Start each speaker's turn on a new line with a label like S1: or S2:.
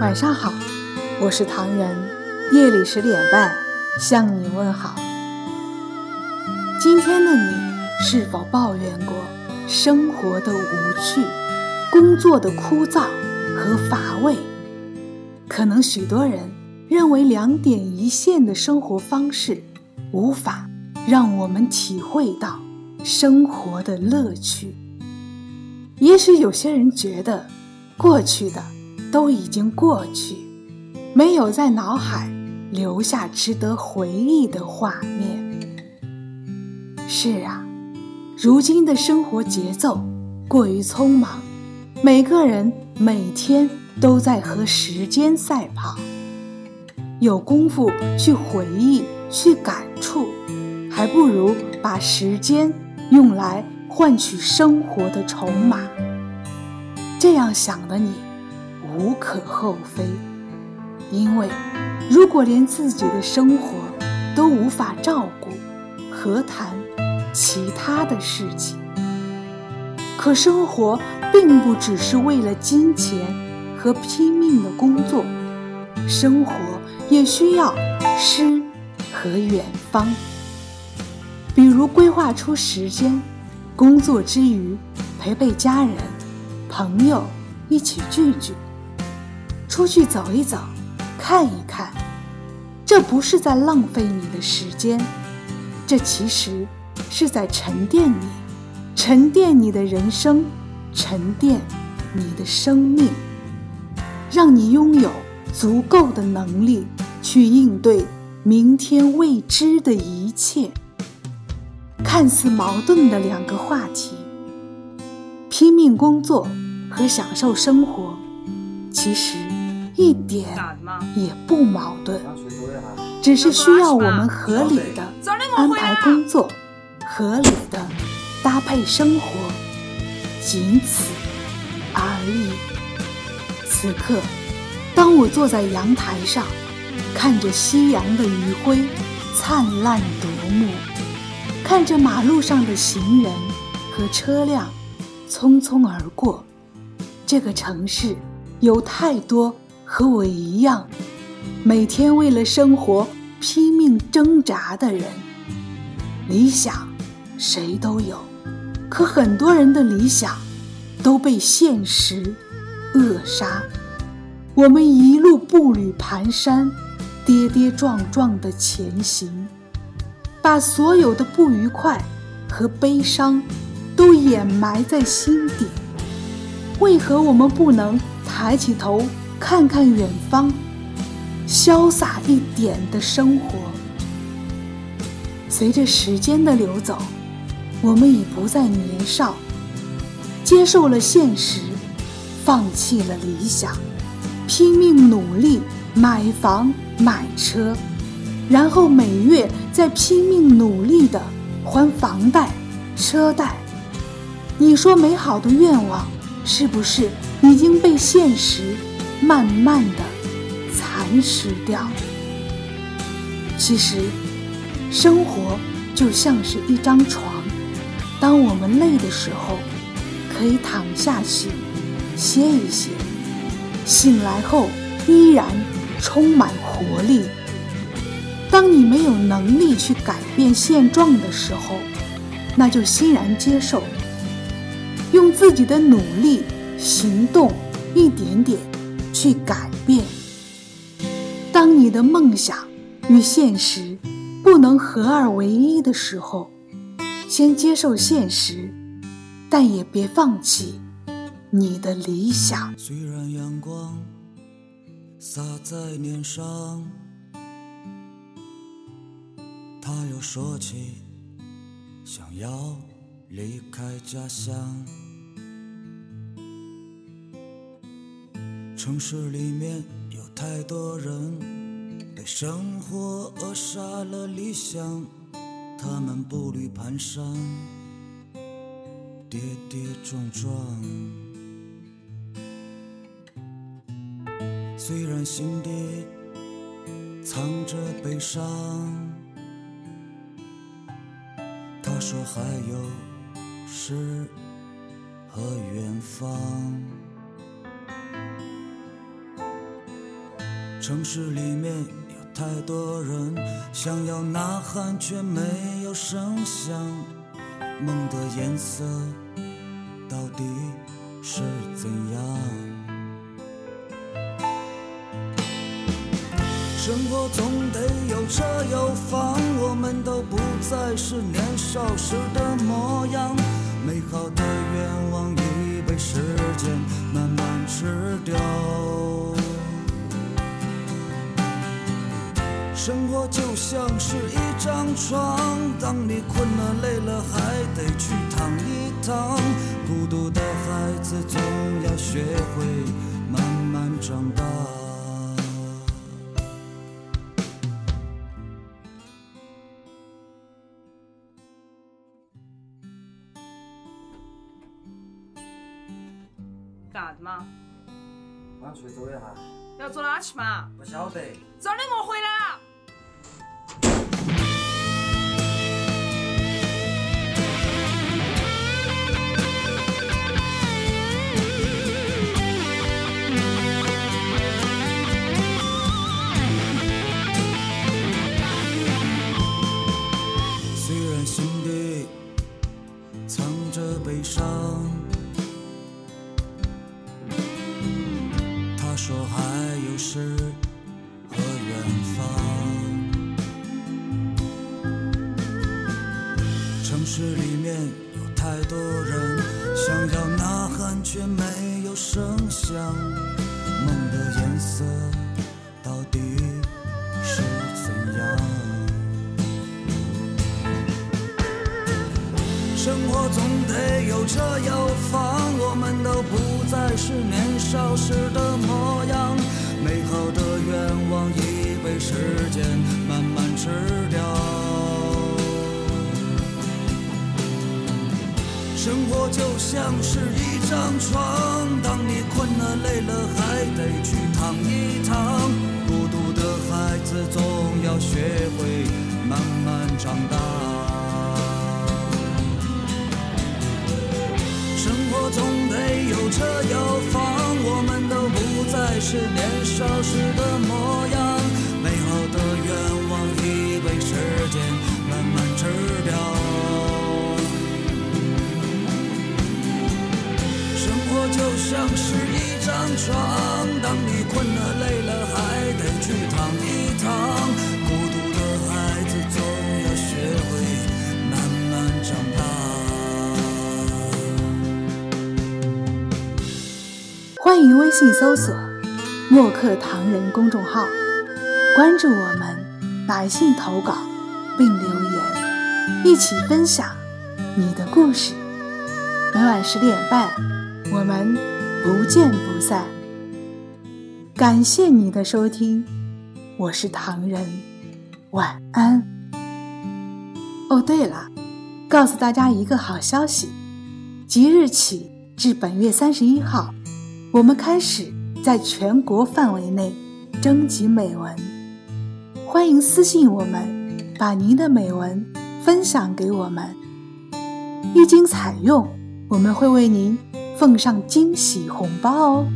S1: 晚上好，我是唐人，夜里十点半向你问好。今天的你是否抱怨过生活的无趣、工作的枯燥和乏味？可能许多人认为两点一线的生活方式无法让我们体会到生活的乐趣。也许有些人觉得过去的。都已经过去，没有在脑海留下值得回忆的画面。是啊，如今的生活节奏过于匆忙，每个人每天都在和时间赛跑，有功夫去回忆、去感触，还不如把时间用来换取生活的筹码。这样想的你。无可厚非，因为如果连自己的生活都无法照顾，何谈其他的事情？可生活并不只是为了金钱和拼命的工作，生活也需要诗和远方。比如规划出时间，工作之余陪陪家人、朋友，一起聚聚。出去走一走，看一看，这不是在浪费你的时间，这其实是在沉淀你，沉淀你的人生，沉淀你的生命，让你拥有足够的能力去应对明天未知的一切。看似矛盾的两个话题：拼命工作和享受生活，其实。一点也不矛盾，只是需要我们合理的安排工作，合理的搭配生活，仅此而已。此刻，当我坐在阳台上，看着夕阳的余晖灿烂夺目，看着马路上的行人和车辆匆匆而过，这个城市有太多。和我一样，每天为了生活拼命挣扎的人，理想谁都有，可很多人的理想都被现实扼杀。我们一路步履蹒跚，跌跌撞撞的前行，把所有的不愉快和悲伤都掩埋在心底。为何我们不能抬起头？看看远方，潇洒一点的生活。随着时间的流走，我们已不再年少，接受了现实，放弃了理想，拼命努力买房买车，然后每月再拼命努力的还房贷、车贷。你说美好的愿望是不是已经被现实？慢慢的蚕食掉。其实，生活就像是一张床，当我们累的时候，可以躺下去歇一歇，醒来后依然充满活力。当你没有能力去改变现状的时候，那就欣然接受，用自己的努力行动，一点点。去改变。当你的梦想与现实不能合二为一的时候，先接受现实，但也别放弃你的理想。
S2: 虽然阳光洒在脸上，他又说起想要离开家乡。城市里面有太多人被生活扼杀了理想，他们步履蹒跚，跌跌撞撞。虽然心底藏着悲伤，他说还有诗和远方。城市里面有太多人想要呐喊，却没有声响。梦的颜色到底是怎样？生活总得有车有房，我们都不再是年少时的模样。美好的愿望床，当你困了累了，还得去躺一躺。孤独的孩子总要学会慢慢长大。
S3: 干啥子嘛？
S4: 我要出去走一下，
S3: 要走哪去嘛？
S4: 不晓得。
S3: 早点给我回来
S2: 城市里面有太多人想要呐喊，却没有声响。梦的颜色到底是怎样？生活总得有车有房，我们都不再是年少时的模样。美好的愿望已被时间慢慢吃掉。生活就像是一张床，当你困了累了，还得去躺一躺。孤独的孩子总要学会慢慢长大。生活总得有车有房，我们都不再是年少时就像是一张床，当你困了累了，还得去躺一躺。孤独的孩子总要学会慢慢长大。
S1: 欢迎微信搜索“墨客唐人”公众号，关注我们，来信投稿并留言，一起分享你的故事。每晚十点半，我们不见不散。感谢你的收听，我是唐人，晚安。哦，对了，告诉大家一个好消息，即日起至本月三十一号。我们开始在全国范围内征集美文，欢迎私信我们，把您的美文分享给我们。一经采用，我们会为您奉上惊喜红包哦。